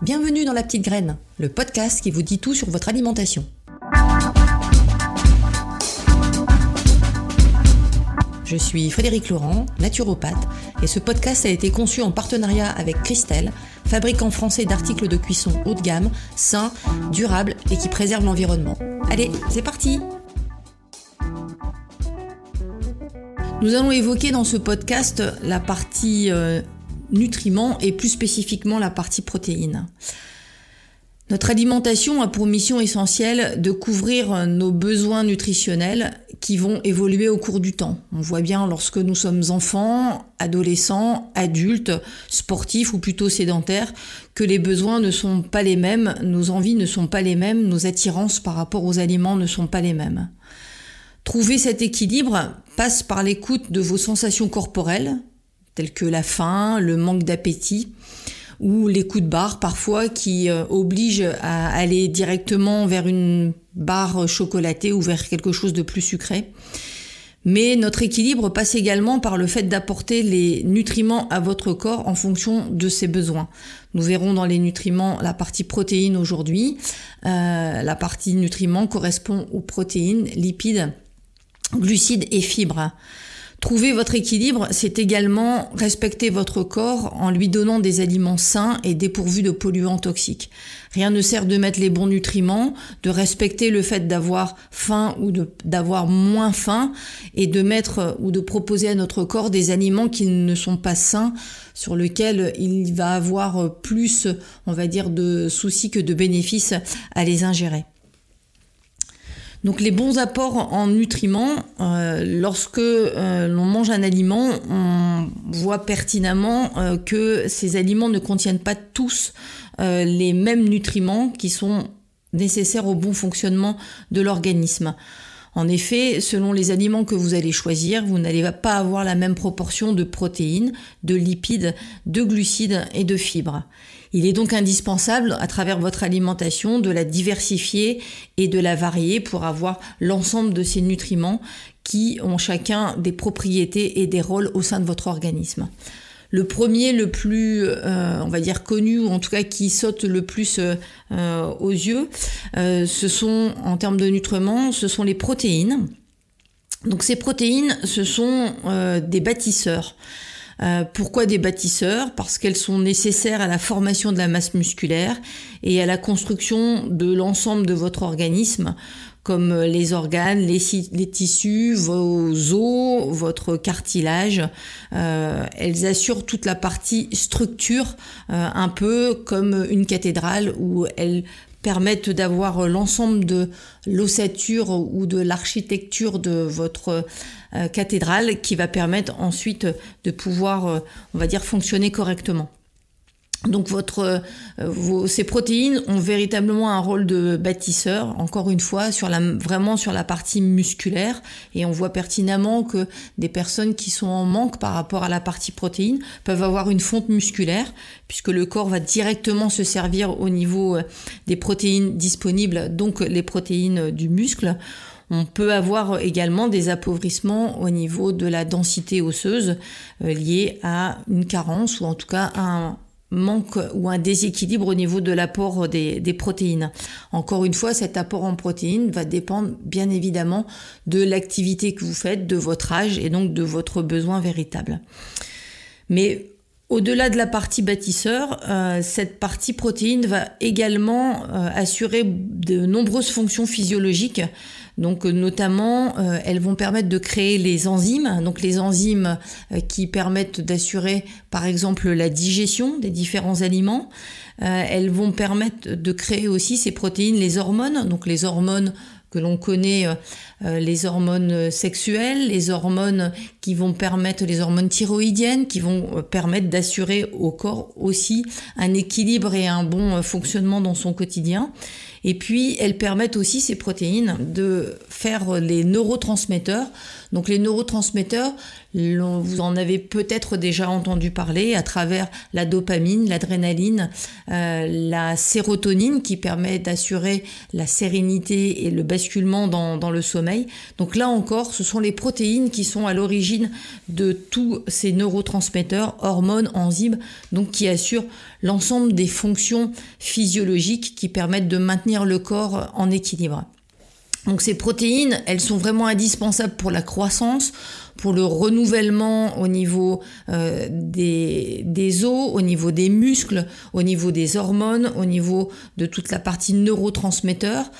Bienvenue dans La Petite Graine, le podcast qui vous dit tout sur votre alimentation. Je suis Frédéric Laurent, naturopathe, et ce podcast a été conçu en partenariat avec Christelle, fabricant français d'articles de cuisson haut de gamme, sains, durables et qui préservent l'environnement. Allez, c'est parti Nous allons évoquer dans ce podcast la partie euh, nutriments et plus spécifiquement la partie protéines. Notre alimentation a pour mission essentielle de couvrir nos besoins nutritionnels qui vont évoluer au cours du temps. On voit bien lorsque nous sommes enfants, adolescents, adultes, sportifs ou plutôt sédentaires, que les besoins ne sont pas les mêmes, nos envies ne sont pas les mêmes, nos attirances par rapport aux aliments ne sont pas les mêmes. Trouver cet équilibre passe par l'écoute de vos sensations corporelles, tels que la faim, le manque d'appétit ou les coups de barre parfois qui euh, obligent à aller directement vers une barre chocolatée ou vers quelque chose de plus sucré. Mais notre équilibre passe également par le fait d'apporter les nutriments à votre corps en fonction de ses besoins. Nous verrons dans les nutriments la partie protéines aujourd'hui. Euh, la partie nutriments correspond aux protéines, lipides, glucides et fibres. Trouver votre équilibre, c'est également respecter votre corps en lui donnant des aliments sains et dépourvus de polluants toxiques. Rien ne sert de mettre les bons nutriments, de respecter le fait d'avoir faim ou d'avoir moins faim et de mettre ou de proposer à notre corps des aliments qui ne sont pas sains, sur lesquels il va avoir plus, on va dire, de soucis que de bénéfices à les ingérer. Donc les bons apports en nutriments, euh, lorsque euh, l'on mange un aliment, on voit pertinemment euh, que ces aliments ne contiennent pas tous les mêmes nutriments qui sont nécessaires au bon fonctionnement de l'organisme. En effet, selon les aliments que vous allez choisir, vous n'allez pas avoir la même proportion de protéines, de lipides, de glucides et de fibres. Il est donc indispensable, à travers votre alimentation, de la diversifier et de la varier pour avoir l'ensemble de ces nutriments qui ont chacun des propriétés et des rôles au sein de votre organisme. Le premier, le plus, euh, on va dire, connu, ou en tout cas qui saute le plus euh, euh, aux yeux, ce sont, en termes de nutriments, ce sont les protéines. Donc ces protéines, ce sont des bâtisseurs. Pourquoi des bâtisseurs? Parce qu'elles sont nécessaires à la formation de la masse musculaire et à la construction de l'ensemble de votre organisme comme les organes, les, tissus, vos os, votre cartilage. Euh, elles assurent toute la partie structure, euh, un peu comme une cathédrale où elles permettent d'avoir l'ensemble de l'ossature ou de l'architecture de votre euh, cathédrale qui va permettre ensuite de pouvoir, on va dire, fonctionner correctement. Donc votre, euh, ces protéines ont véritablement un rôle de bâtisseur, encore une fois, sur la, vraiment sur la partie musculaire. Et on voit pertinemment que des personnes qui sont en manque par rapport à la partie protéine peuvent avoir une fonte musculaire, puisque le corps va directement se servir au niveau euh, des protéines disponibles, donc les protéines du muscle. On peut avoir également des appauvrissements au niveau de la densité osseuse euh, liée à une carence ou en tout cas à un manque ou un déséquilibre au niveau de l'apport des, protéines. Encore une fois, cet apport en protéines va dépendre bien évidemment de l'activité que vous faites, de votre âge et donc de votre besoin véritable. Mais au-delà de la partie bâtisseur, euh, cette partie protéine va également euh, assurer de nombreuses fonctions physiologiques. Donc euh, notamment, elles vont permettre de créer les enzymes, donc les enzymes qui permettent d'assurer par exemple la digestion des différents aliments. elles vont permettre de créer aussi ces protéines, les hormones, donc les hormones que l'on connaît, les hormones sexuelles, les hormones qui vont permettre, les hormones thyroïdiennes, qui vont permettre d'assurer au corps aussi un équilibre et un bon fonctionnement dans son quotidien. Et puis, elles permettent aussi, ces protéines, de faire les neurotransmetteurs. Donc, les neurotransmetteurs, vous en avez peut-être déjà entendu parler à travers la dopamine, l'adrénaline, euh, la sérotonine qui permet d'assurer la sérénité et le basculement dans, dans, le sommeil. Donc là encore, ce sont les protéines qui sont à l'origine de tous ces neurotransmetteurs, hormones, enzymes, donc qui assurent l'ensemble des fonctions physiologiques qui permettent de maintenir le corps en équilibre. Donc ces protéines, elles sont vraiment indispensables pour la croissance, pour le renouvellement au niveau euh, des, des, os, au niveau des muscles, au niveau des hormones, au niveau de toute la partie neurotransmetteurs.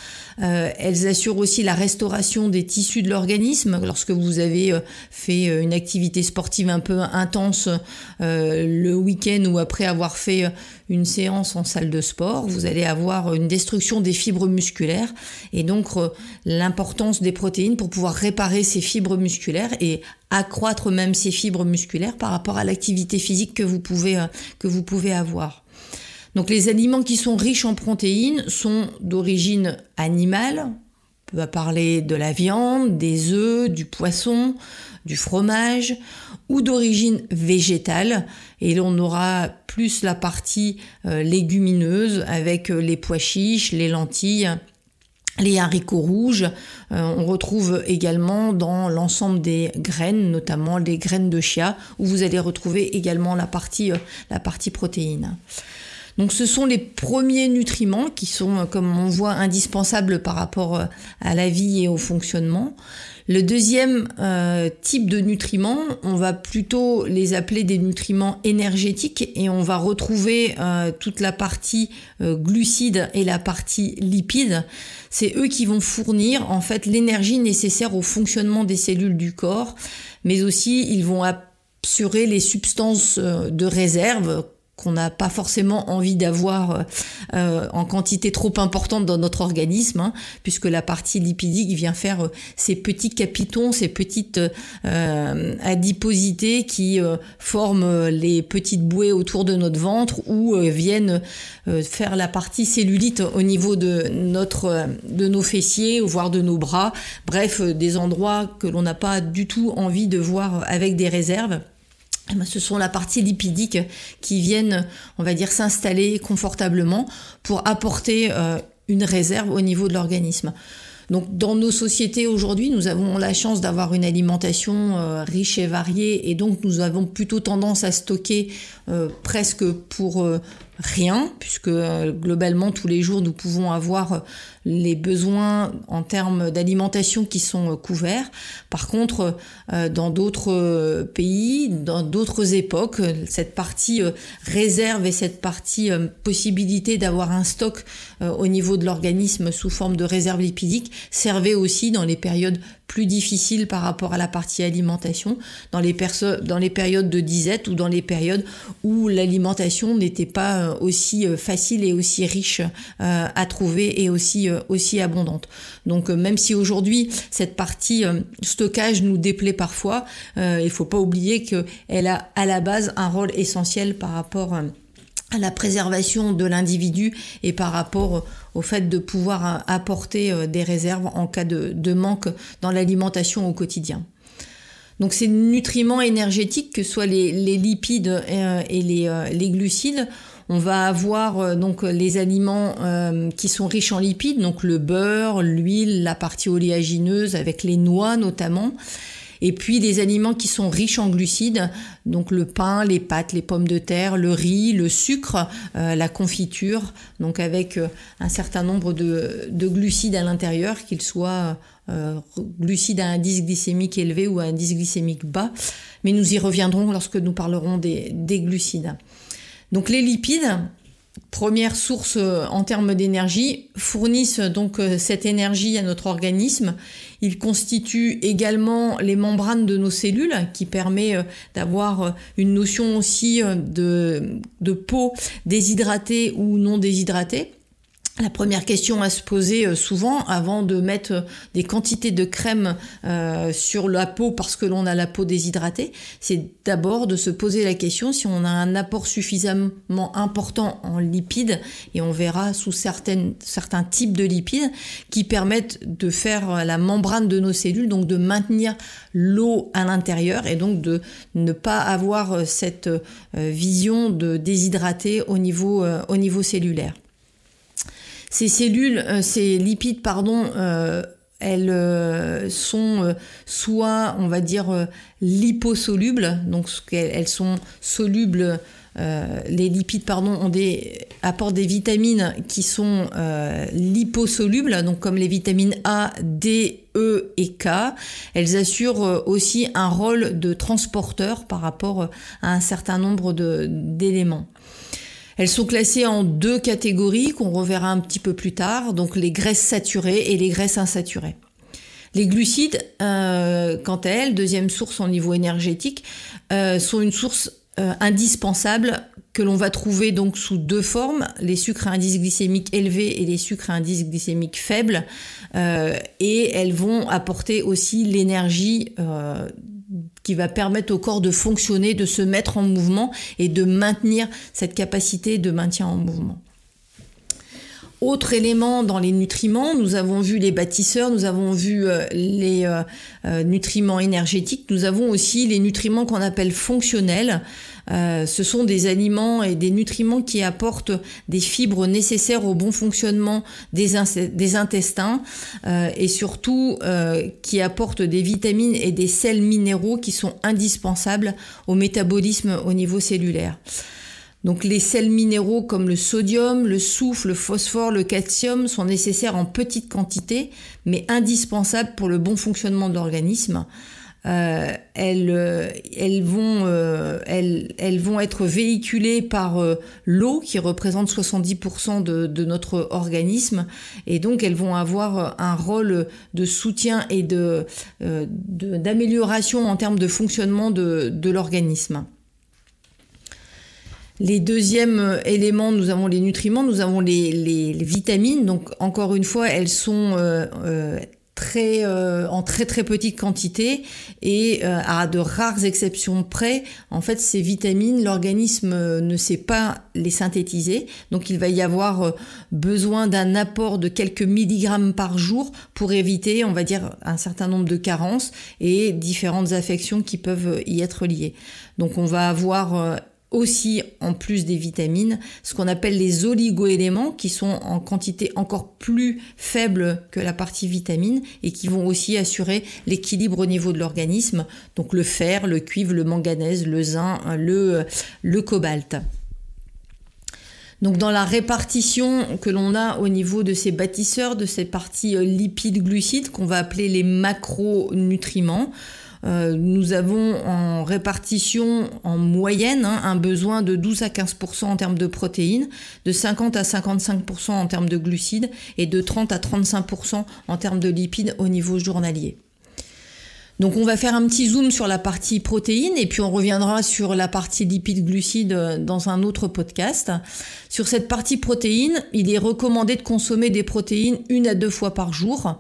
Euh, elles assurent aussi la restauration des tissus de l'organisme. Lorsque vous avez euh, fait euh, une activité sportive un peu intense le week-end ou après avoir fait une séance en salle de sport, vous allez avoir une destruction des fibres musculaires et donc l'importance des protéines pour pouvoir réparer ces fibres musculaires et accroître même ces fibres musculaires par rapport à l'activité physique que vous pouvez, que vous pouvez avoir. Donc les aliments qui sont riches en protéines sont d'origine animale. On peut parler de la viande, des œufs, du poisson, du fromage ou d'origine végétale. Et l'on aura plus la partie euh, légumineuse avec euh, les pois chiches, les lentilles, les haricots rouges. Euh, on retrouve également dans l'ensemble des graines, notamment les graines de chia, où vous allez retrouver également la partie, la partie protéine. Donc ce sont les premiers nutriments qui sont, comme on voit, indispensables par rapport euh, à la vie et au fonctionnement. Le deuxième euh, type de nutriments, on va plutôt les appeler des nutriments énergétiques et on va retrouver euh, toute la partie glucides et la partie lipides. C'est eux qui vont fournir en fait l'énergie nécessaire au fonctionnement des cellules du corps, mais aussi ils vont assurer les substances de réserve qu'on n'a pas forcément envie d'avoir euh, en quantité trop importante dans notre organisme, hein, puisque la partie lipidique vient faire euh, ces petits capitons, ces petites euh, adiposités qui forment les petites bouées autour de notre ventre ou viennent faire la partie cellulite au niveau de notre de nos fessiers, voire de nos bras, bref, des endroits que l'on n'a pas du tout envie de voir avec des réserves. Eh ben, ce sont la partie lipidique qui viennent, on va dire, s'installer confortablement pour apporter euh, une réserve au niveau de l'organisme. Donc dans nos sociétés aujourd'hui, nous avons la chance d'avoir une alimentation euh, riche et variée et donc nous avons plutôt tendance à stocker euh, presque pour rien, puisque globalement tous les jours nous pouvons avoir les besoins en termes d'alimentation qui sont euh, couverts. Par contre, euh, dans d'autres euh, pays, dans d'autres époques, cette partie réserve et cette partie possibilité d'avoir un stock au niveau de l'organisme sous forme de réserve lipidique servait aussi dans les périodes plus difficiles par rapport à la partie alimentation, dans les, dans les périodes de disette ou dans les périodes où l'alimentation n'était pas aussi facile et aussi riche à trouver et aussi aussi abondante. Donc euh, même si aujourd'hui cette partie euh, stockage nous déplaît parfois, euh, il ne faut pas oublier qu'elle a à la base un rôle essentiel par rapport à la préservation de l'individu et par rapport au fait de pouvoir apporter des réserves en cas de, manque dans l'alimentation au quotidien. Donc ces nutriments énergétiques, que ce soit les, lipides et, les, glucides, on va avoir euh, donc les aliments euh, qui sont riches en lipides, donc le beurre, l'huile, la partie oléagineuse avec les noix notamment. Et puis des aliments qui sont riches en glucides, donc le pain, les pâtes, les pommes de terre, le riz, le sucre, euh, la confiture, donc avec un certain nombre de, glucides à l'intérieur, qu'ils soient glucides à un indice glycémique élevé ou à un indice glycémique bas. Mais nous y reviendrons lorsque nous parlerons des glucides. Donc les lipides, première source euh, en termes d'énergie, fournissent donc euh, cette énergie à notre organisme. Ils constituent également les membranes de nos cellules, qui permet euh, d'avoir une notion aussi de, de peau déshydratée ou non déshydratée. La première question à se poser euh, souvent avant de mettre euh, des quantités de crème euh, sur la peau parce que l'on a la peau déshydratée, c'est d'abord de se poser la question si on a un apport suffisamment important en lipides et on verra sous certains types de lipides qui permettent de faire la membrane de nos cellules, donc de maintenir l'eau à l'intérieur et donc de ne pas avoir cette vision de déshydraté au niveau cellulaire. Ces cellules, euh, ces lipides, pardon, euh, elles euh, sont soit, on va dire, liposolubles, donc elles sont solubles. les lipides, pardon, apportent des vitamines qui sont liposolubles, donc comme les vitamines A, D, E et K. Elles assurent aussi un rôle de transporteur par rapport à un certain nombre d'éléments. Elles sont classées en deux catégories qu'on reverra un petit peu plus tard, donc les graisses saturées et les graisses insaturées. Les glucides, euh, quant à elles, deuxième source au niveau énergétique, euh, sont une source euh, indispensable que l'on va trouver donc sous deux formes, les sucres à indice glycémique élevé et les sucres à indice glycémique faible, et elles vont apporter aussi l'énergie qui va permettre au corps de fonctionner, de se mettre en mouvement et de maintenir cette capacité de maintien en mouvement. Autre élément dans les nutriments, nous avons vu les bâtisseurs, nous avons vu euh, les euh, euh, nutriments énergétiques, nous avons aussi les nutriments qu'on appelle fonctionnels. ce sont des aliments et des nutriments qui apportent des fibres nécessaires au bon fonctionnement des, des intestins et surtout qui apportent des vitamines et des sels minéraux qui sont indispensables au métabolisme au niveau cellulaire. Donc les sels minéraux comme le sodium, le soufre, le phosphore, le calcium sont nécessaires en petite quantité, mais indispensables pour le bon fonctionnement de l'organisme. Euh, elles, euh, euh, vont être véhiculées par l'eau qui représente 70% de, de, notre organisme et donc elles vont avoir un rôle de soutien et de, d'amélioration en termes de fonctionnement de l'organisme. Les deuxièmes euh, éléments, nous avons les nutriments, nous avons les, vitamines. Donc encore une fois, elles sont euh, euh, très en très très petite quantité et à de rares exceptions près, en fait, ces vitamines, l'organisme ne sait pas les synthétiser. Donc il va y avoir besoin d'un apport de quelques milligrammes par jour pour éviter, on va dire, un certain nombre de carences et différentes affections qui peuvent y être liées. Donc on va avoir aussi en plus des vitamines, ce qu'on appelle les oligoéléments qui sont en quantité encore plus faible que la partie vitamine et qui vont aussi assurer l'équilibre au niveau de l'organisme, donc le fer, le cuivre, le manganèse, le zinc, le, le cobalt. Donc dans la répartition que l'on a au niveau de ces bâtisseurs, de ces parties euh, lipides glucides qu'on va appeler les macronutriments, euh, nous avons en répartition en moyenne hein, un besoin de 12 à 15% en termes de protéines, de 50 à 55% en termes de glucides et de 30 à 35% en termes de lipides au niveau journalier. Donc on va faire un petit zoom sur la partie protéines et puis on reviendra sur la partie lipides glucides euh, dans un autre podcast. Sur cette partie protéines, il est recommandé de consommer des protéines une à deux fois par jour.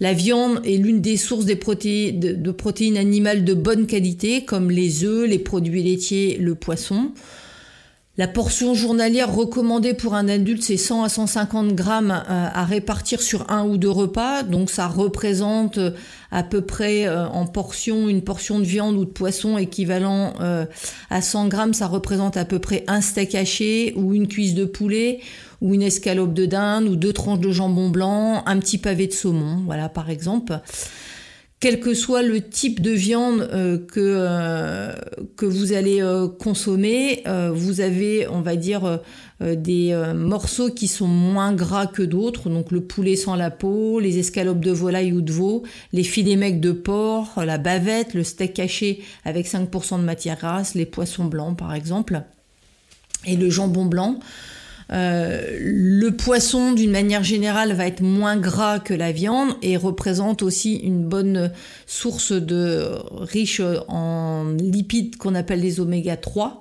La viande est l'une des sources de, protéines animales de bonne qualité, comme les œufs, les produits laitiers, le poisson. La portion journalière recommandée pour un adulte, c'est 100 à 150 grammes euh, à répartir sur un ou deux repas. Donc ça représente euh, à peu près euh, en portion, une portion de viande ou de poisson équivalent à 100 grammes, ça représente à peu près un steak haché ou une cuisse de poulet ou une escalope de dinde ou deux tranches de jambon blanc, un petit pavé de saumon, voilà par exemple. Quel que soit le type de viande euh, que, euh, que vous allez euh, consommer, vous avez, on va dire, des morceaux qui sont moins gras que d'autres, donc le poulet sans la peau, les escalopes de volaille ou de veau, les filets mecs de porc, la bavette, le steak caché avec 5% de matière grasse, les poissons blancs par exemple, et le jambon blanc. Euh, le poisson, d'une manière générale, va être moins gras que la viande et représente aussi une bonne source de riche en lipides qu'on appelle les oméga 3.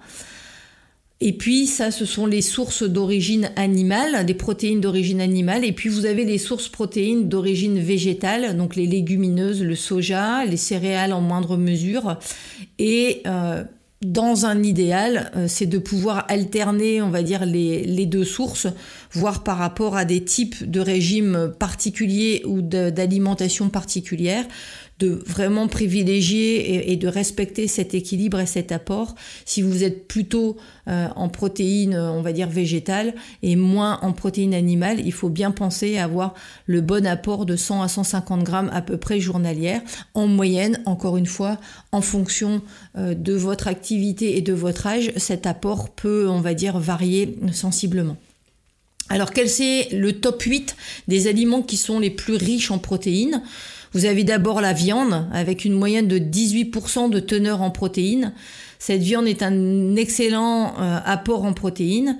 Et puis ça, ce sont les sources d'origine animale, des protéines d'origine animale. Et puis vous avez les sources protéines d'origine végétale, donc les légumineuses, le soja, les céréales en moindre mesure. Et euh, dans un idéal, euh, c'est de pouvoir alterner, on va dire, les, les, deux sources, voire par rapport à des types de régimes particuliers ou d'alimentation particulière de vraiment privilégier et, de respecter cet équilibre et cet apport. Si vous êtes plutôt euh, en protéines, on va dire végétales, et moins en protéines animales, il faut bien penser à avoir le bon apport de 100 à 150 grammes à peu près journalière, en moyenne, encore une fois, en fonction euh, de votre activité et de votre âge, cet apport peut, on va dire, varier sensiblement. Alors quel c'est le top 8 des aliments qui sont les plus riches en protéines? Vous avez d'abord la viande avec une moyenne de 18% de teneur en protéines. Cette viande est un excellent euh, apport en protéines.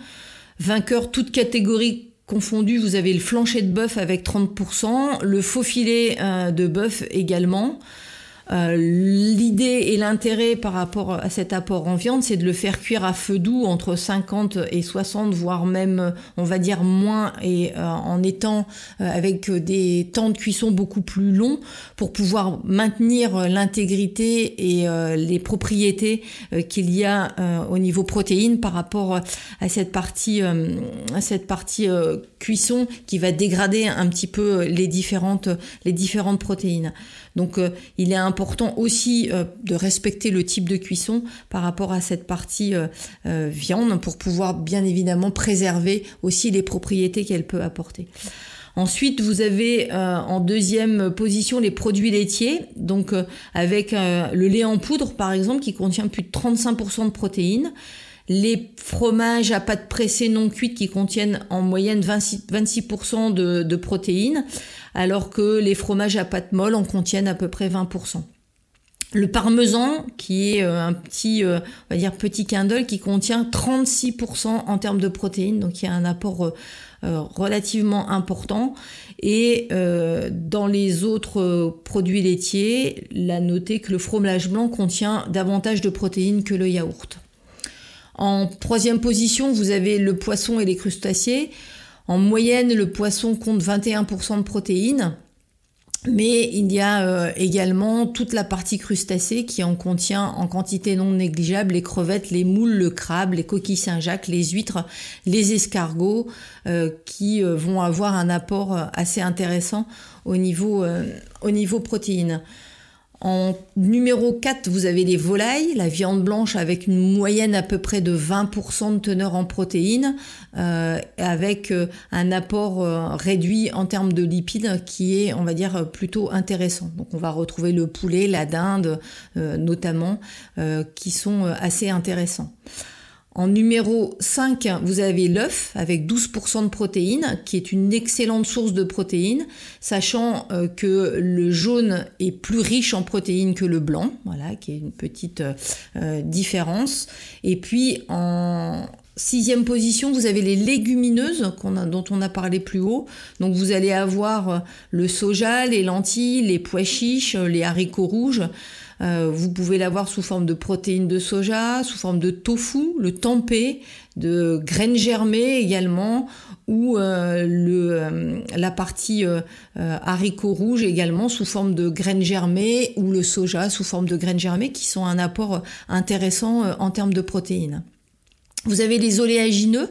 Vainqueur toute catégorie confondue, vous avez le flancher de bœuf avec 30%, le faux filet euh, de bœuf également. Euh, l'idée et l'intérêt par rapport à cet apport en viande, c'est de le faire cuire à feu doux entre 50 et 60, voire même, on va dire, moins, et euh, en étant euh, avec des temps de cuisson beaucoup plus longs pour pouvoir maintenir l'intégrité et les propriétés qu'il y a au niveau protéines par rapport à cette partie, cette partie cuisson qui va dégrader un petit peu les différentes, les différentes protéines. Donc euh, il est important aussi euh, de respecter le type de cuisson par rapport à cette partie euh, viande pour pouvoir bien évidemment préserver aussi les propriétés qu'elle peut apporter. Ensuite, vous avez en deuxième position les produits laitiers, donc avec le lait en poudre par exemple qui contient plus de 35% de protéines. Les fromages à pâte pressée non cuite qui contiennent en moyenne 26%, de, protéines, alors que les fromages à pâte molle en contiennent à peu près 20%. Le parmesan, qui est euh, un petit, euh, on va dire petit quindle, qui contient 36% en termes de protéines, donc il y a un apport euh, relativement important. Et dans les autres produits laitiers, la noter que le fromage blanc contient davantage de protéines que le yaourt. En troisième position, vous avez le poisson et les crustacés. En moyenne, le poisson compte 21% de protéines. Mais il y a euh, également toute la partie crustacée qui en contient en quantité non négligeable les crevettes, les moules, le crabe, les coquilles Saint-Jacques, les huîtres, les escargots, euh, qui euh, vont avoir un apport assez intéressant au niveau, au niveau protéines. En numéro 4, vous avez les volailles, la viande blanche avec une moyenne à peu près de 20% de teneur en protéines, euh, avec euh, un apport euh, réduit en termes de lipides qui est, on va dire, plutôt intéressant. Donc on va retrouver le poulet, la dinde notamment, qui sont assez intéressants. En numéro 5, vous avez l'œuf avec 12% de protéines, qui est une excellente source de protéines, sachant euh, que le jaune est plus riche en protéines que le blanc, voilà, qui est une petite euh, différence. Et puis en sixième position, vous avez les légumineuses dont on a parlé plus haut. Donc vous allez avoir euh, le soja, les lentilles, les pois chiches, les haricots rouges. Euh, vous pouvez l'avoir sous forme de protéines de soja, sous forme de tofu, le tempeh, de graines germées également, ou euh, le, euh, la partie haricots rouges également sous forme de graines germées, ou le soja sous forme de graines germées, qui sont un apport intéressant en termes de protéines. Vous avez les oléagineux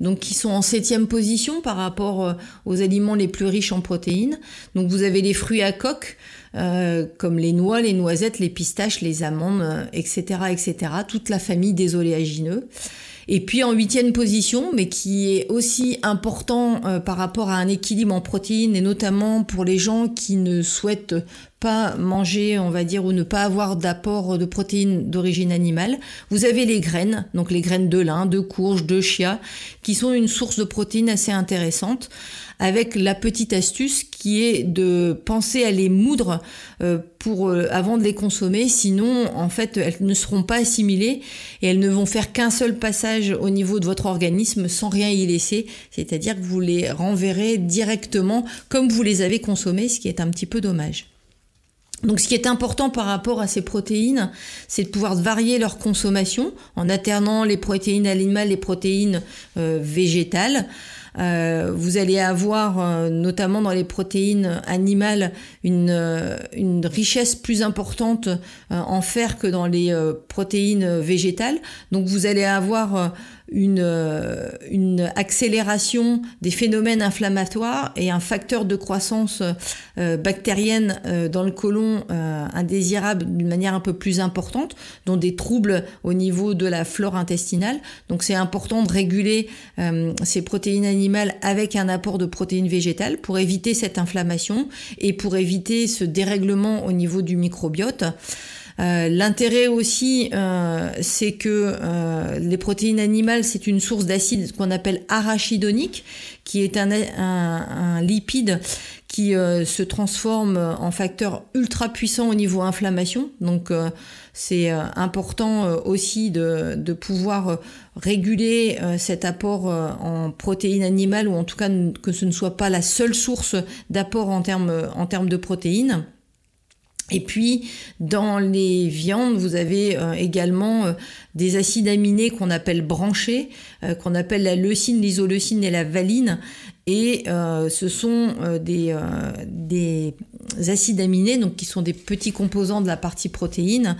donc qui sont en septième position par rapport aux aliments les plus riches en protéines. Donc vous avez les fruits à coque, euh, comme les noix, les noisettes, les pistaches, les amandes, etc., euh, etc. Toute la famille des oléagineux. Et puis en huitième position, mais qui est aussi important euh, par rapport à un équilibre en protéines, et notamment pour les gens qui ne souhaitent pas manger, on va dire, ou ne pas avoir d'apport de protéines d'origine animale, vous avez les graines, donc les graines de lin, de courge, de chia, qui sont une source de protéines assez intéressante avec la petite astuce qui est de penser à les moudre euh, pour euh, avant de les consommer, sinon en fait elles ne seront pas assimilées et elles ne vont faire qu'un seul passage au niveau de votre organisme sans rien y laisser, c'est-à-dire que vous les renverrez directement comme vous les avez consommés, ce qui est un petit peu dommage. Donc ce qui est important par rapport à ces protéines, c'est de pouvoir varier leur consommation en alternant les protéines animales et les protéines euh, végétales. Euh, vous allez avoir, euh, notamment dans les protéines animales, une, une richesse plus importante en fer que dans les protéines végétales. Donc vous allez avoir une, euh, une accélération des phénomènes inflammatoires et un facteur de croissance euh, bactérienne euh, dans le côlon indésirable d'une manière un peu plus importante, dont des troubles au niveau de la flore intestinale. Donc c'est important de réguler ces protéines animales avec un apport de protéines végétales pour éviter cette inflammation et pour éviter ce dérèglement au niveau du microbiote. Euh, l'intérêt aussi, euh, c'est que euh, les protéines animales, c'est une source d'acide qu'on appelle arachidonique, qui est un, lipide qui se transforme en facteur ultra puissant au niveau inflammation. Donc c'est important aussi de, de, pouvoir réguler cet apport en protéines animales ou en tout cas que ce ne soit pas la seule source d'apport en termes en termes de protéines. Et puis, dans les viandes, vous avez euh, également euh, des acides aminés qu'on appelle branchés, euh, qu'on appelle la leucine, l'isoleucine et la valine. Et ce sont des, des, acides aminés, donc qui sont des petits composants de la partie protéine,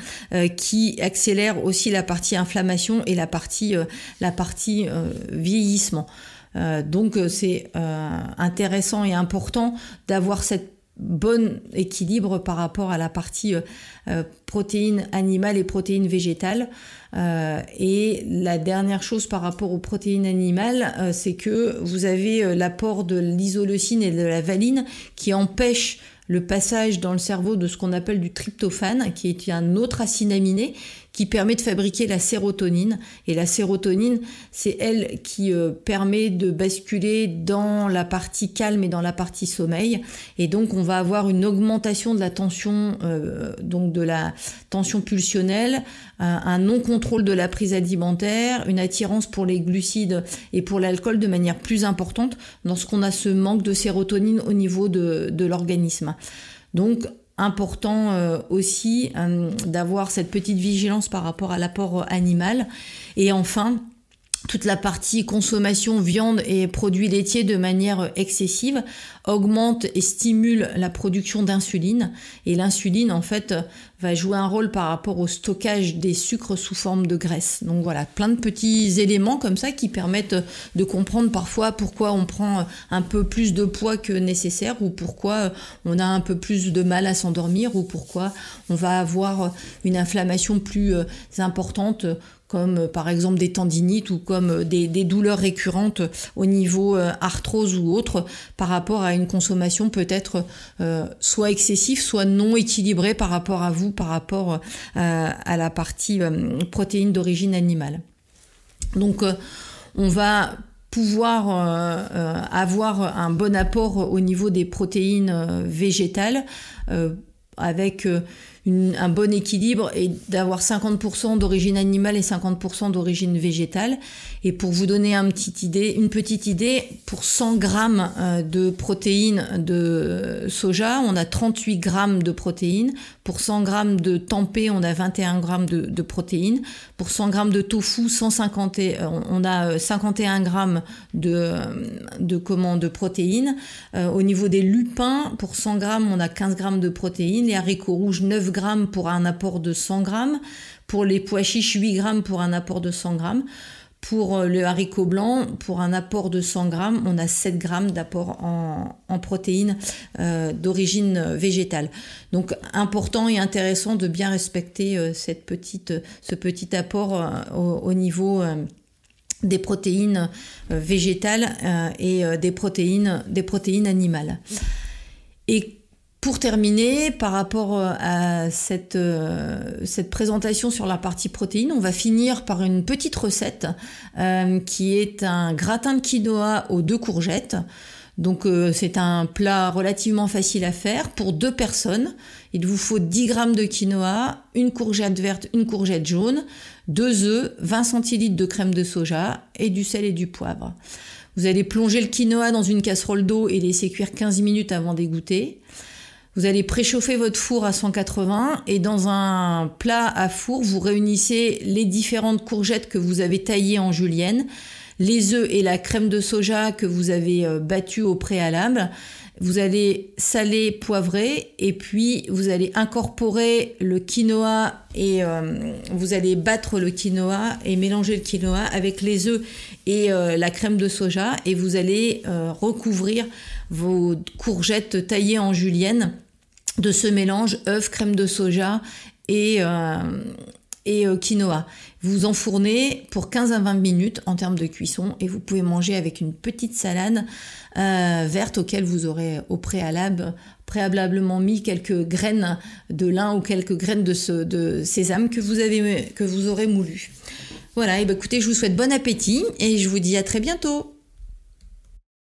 qui accélèrent aussi la partie inflammation et la partie, la partie vieillissement. donc, c'est intéressant et important d'avoir cette bon équilibre par rapport à la partie euh, euh, protéines animales et protéines végétales. Euh, et la dernière chose par rapport aux protéines animales, c'est que vous avez l'apport de l'isoleucine et de la valine qui empêchent le passage dans le cerveau de ce qu'on appelle du tryptophane, qui est un autre acide aminé qui permet de fabriquer la sérotonine. Et la sérotonine, c'est elle qui euh, permet de basculer dans la partie calme et dans la partie sommeil. Et donc, on va avoir une augmentation de la tension, euh, donc de la tension pulsionnelle, un non-contrôle de la prise alimentaire, une attirance pour les glucides et pour l'alcool de manière plus importante lorsqu'on a ce manque de sérotonine au niveau de, de l'organisme. Donc, important euh, aussi euh, d'avoir cette petite vigilance par rapport à l'apport animal. Et enfin, toute la partie consommation viande et produits laitiers de manière excessive augmente et stimule la production d'insuline. Et l'insuline, en fait, va jouer un rôle par rapport au stockage des sucres sous forme de graisse. Donc voilà, plein de petits éléments comme ça qui permettent de comprendre parfois pourquoi on prend un peu plus de poids que nécessaire ou pourquoi on a un peu plus de mal à s'endormir ou pourquoi on va avoir une inflammation plus euh, importante comme euh, par exemple des tendinites ou comme euh, des, douleurs récurrentes au niveau euh, arthrose ou autre par rapport à une consommation peut-être soit excessive, soit non équilibrée par rapport à vous, par rapport à la partie protéines d'origine animale. Donc on va pouvoir avoir un bon apport au niveau des protéines végétales avec un bon équilibre et d'avoir 50% d'origine animale et 50% d'origine végétale. Et pour vous donner un idée, une petite idée, pour 100 grammes euh, de protéines de soja, on a 38 grammes de protéines. Pour 100 grammes de tempeh, on a 21 grammes de, protéines. Pour 100 grammes de tofu, 150 euh, on a 51 euh, grammes de, de, de protéines. au niveau des lupins, pour 100 grammes, on a 15 grammes de protéines. Les haricots rouges, 9 grammes pour un apport de 100 grammes. Pour les pois chiches, 8 grammes pour un apport de 100 grammes. Pour euh, le haricot blanc, pour un apport de 100 grammes, on a 7 grammes d'apport en, protéines euh, d'origine végétale. Donc important et intéressant de bien respecter euh, cette petite, ce petit apport au, niveau des protéines végétales et des protéines, des protéines animales. Et pour terminer, par rapport euh, à cette, euh, cette, présentation sur la partie protéines, on va finir par une petite recette euh, qui est un gratin de quinoa aux deux courgettes. Donc c'est un plat relativement facile à faire pour deux personnes. Il vous faut 10 g de quinoa, une courgette verte, une courgette jaune, deux œufs, 20 centilitres de crème de soja et du sel et du poivre. Vous allez plonger le quinoa dans une casserole d'eau et laisser cuire 15 minutes avant d'égoutter. Vous allez préchauffer votre four à 180 et dans un plat à four, vous réunissez les différentes courgettes que vous avez taillées en julienne, les œufs et la crème de soja que vous avez euh, battue au préalable. Vous allez saler, poivrer et puis vous allez incorporer le quinoa et euh, vous allez battre le quinoa et mélanger le quinoa avec les œufs et euh, la crème de soja et vous allez recouvrir vos courgettes taillées en julienne de ce mélange œufs, crème de soja et, et quinoa. Vous enfournez pour 15 à 20 minutes en termes de cuisson et vous pouvez manger avec une petite salade euh, verte auquel vous aurez au préalable préalablement mis quelques graines de lin ou quelques graines de, sésame que vous, avez, que aurez moulu. Voilà, ben écoutez, je vous souhaite bon appétit et je vous dis à très bientôt.